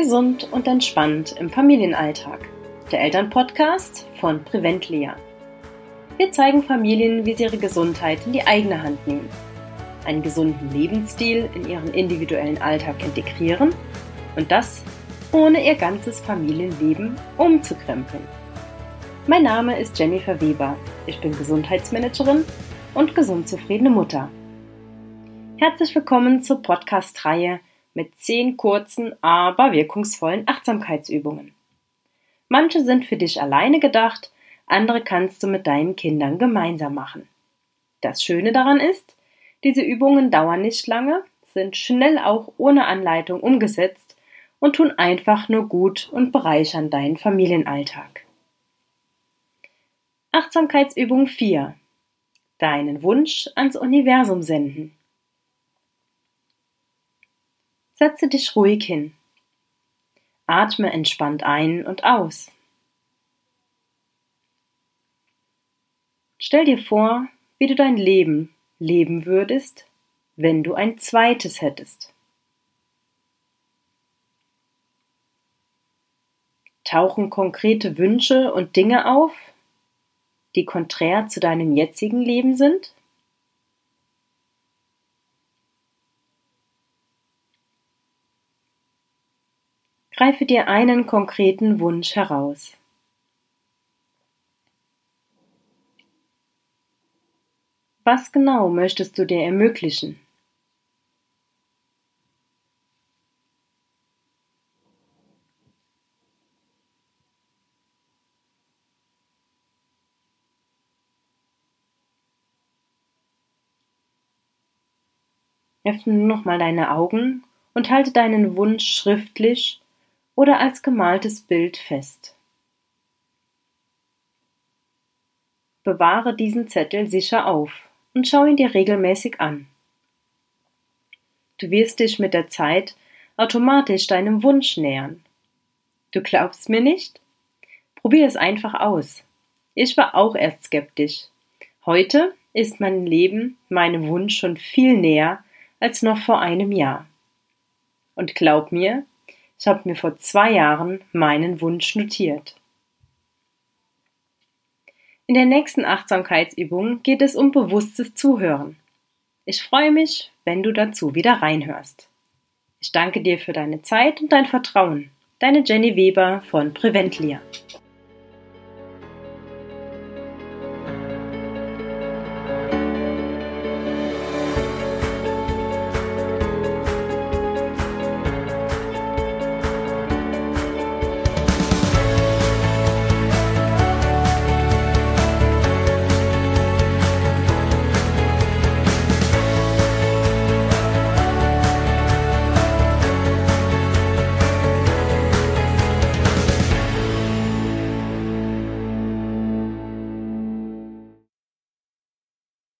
Gesund und entspannt im Familienalltag. Der Elternpodcast von Preventlia. Wir zeigen Familien, wie sie ihre Gesundheit in die eigene Hand nehmen, einen gesunden Lebensstil in ihren individuellen Alltag integrieren und das ohne ihr ganzes Familienleben umzukrempeln. Mein Name ist Jennifer Weber. Ich bin Gesundheitsmanagerin und gesund zufriedene Mutter. Herzlich willkommen zur Podcast-Reihe mit zehn kurzen, aber wirkungsvollen Achtsamkeitsübungen. Manche sind für dich alleine gedacht, andere kannst du mit deinen Kindern gemeinsam machen. Das Schöne daran ist, diese Übungen dauern nicht lange, sind schnell auch ohne Anleitung umgesetzt und tun einfach nur gut und bereichern deinen Familienalltag. Achtsamkeitsübung 4. Deinen Wunsch ans Universum senden. Setze dich ruhig hin. Atme entspannt ein und aus. Stell dir vor, wie du dein Leben leben würdest, wenn du ein zweites hättest. Tauchen konkrete Wünsche und Dinge auf, die konträr zu deinem jetzigen Leben sind? Greife dir einen konkreten Wunsch heraus. Was genau möchtest du dir ermöglichen? Öffne nochmal deine Augen und halte deinen Wunsch schriftlich oder als gemaltes Bild fest. Bewahre diesen Zettel sicher auf und schau ihn dir regelmäßig an. Du wirst dich mit der Zeit automatisch deinem Wunsch nähern. Du glaubst mir nicht? Probier es einfach aus. Ich war auch erst skeptisch. Heute ist mein Leben meinem Wunsch schon viel näher als noch vor einem Jahr. Und glaub mir, ich habe mir vor zwei Jahren meinen Wunsch notiert. In der nächsten Achtsamkeitsübung geht es um bewusstes Zuhören. Ich freue mich, wenn du dazu wieder reinhörst. Ich danke dir für deine Zeit und dein Vertrauen. Deine Jenny Weber von Preventlia.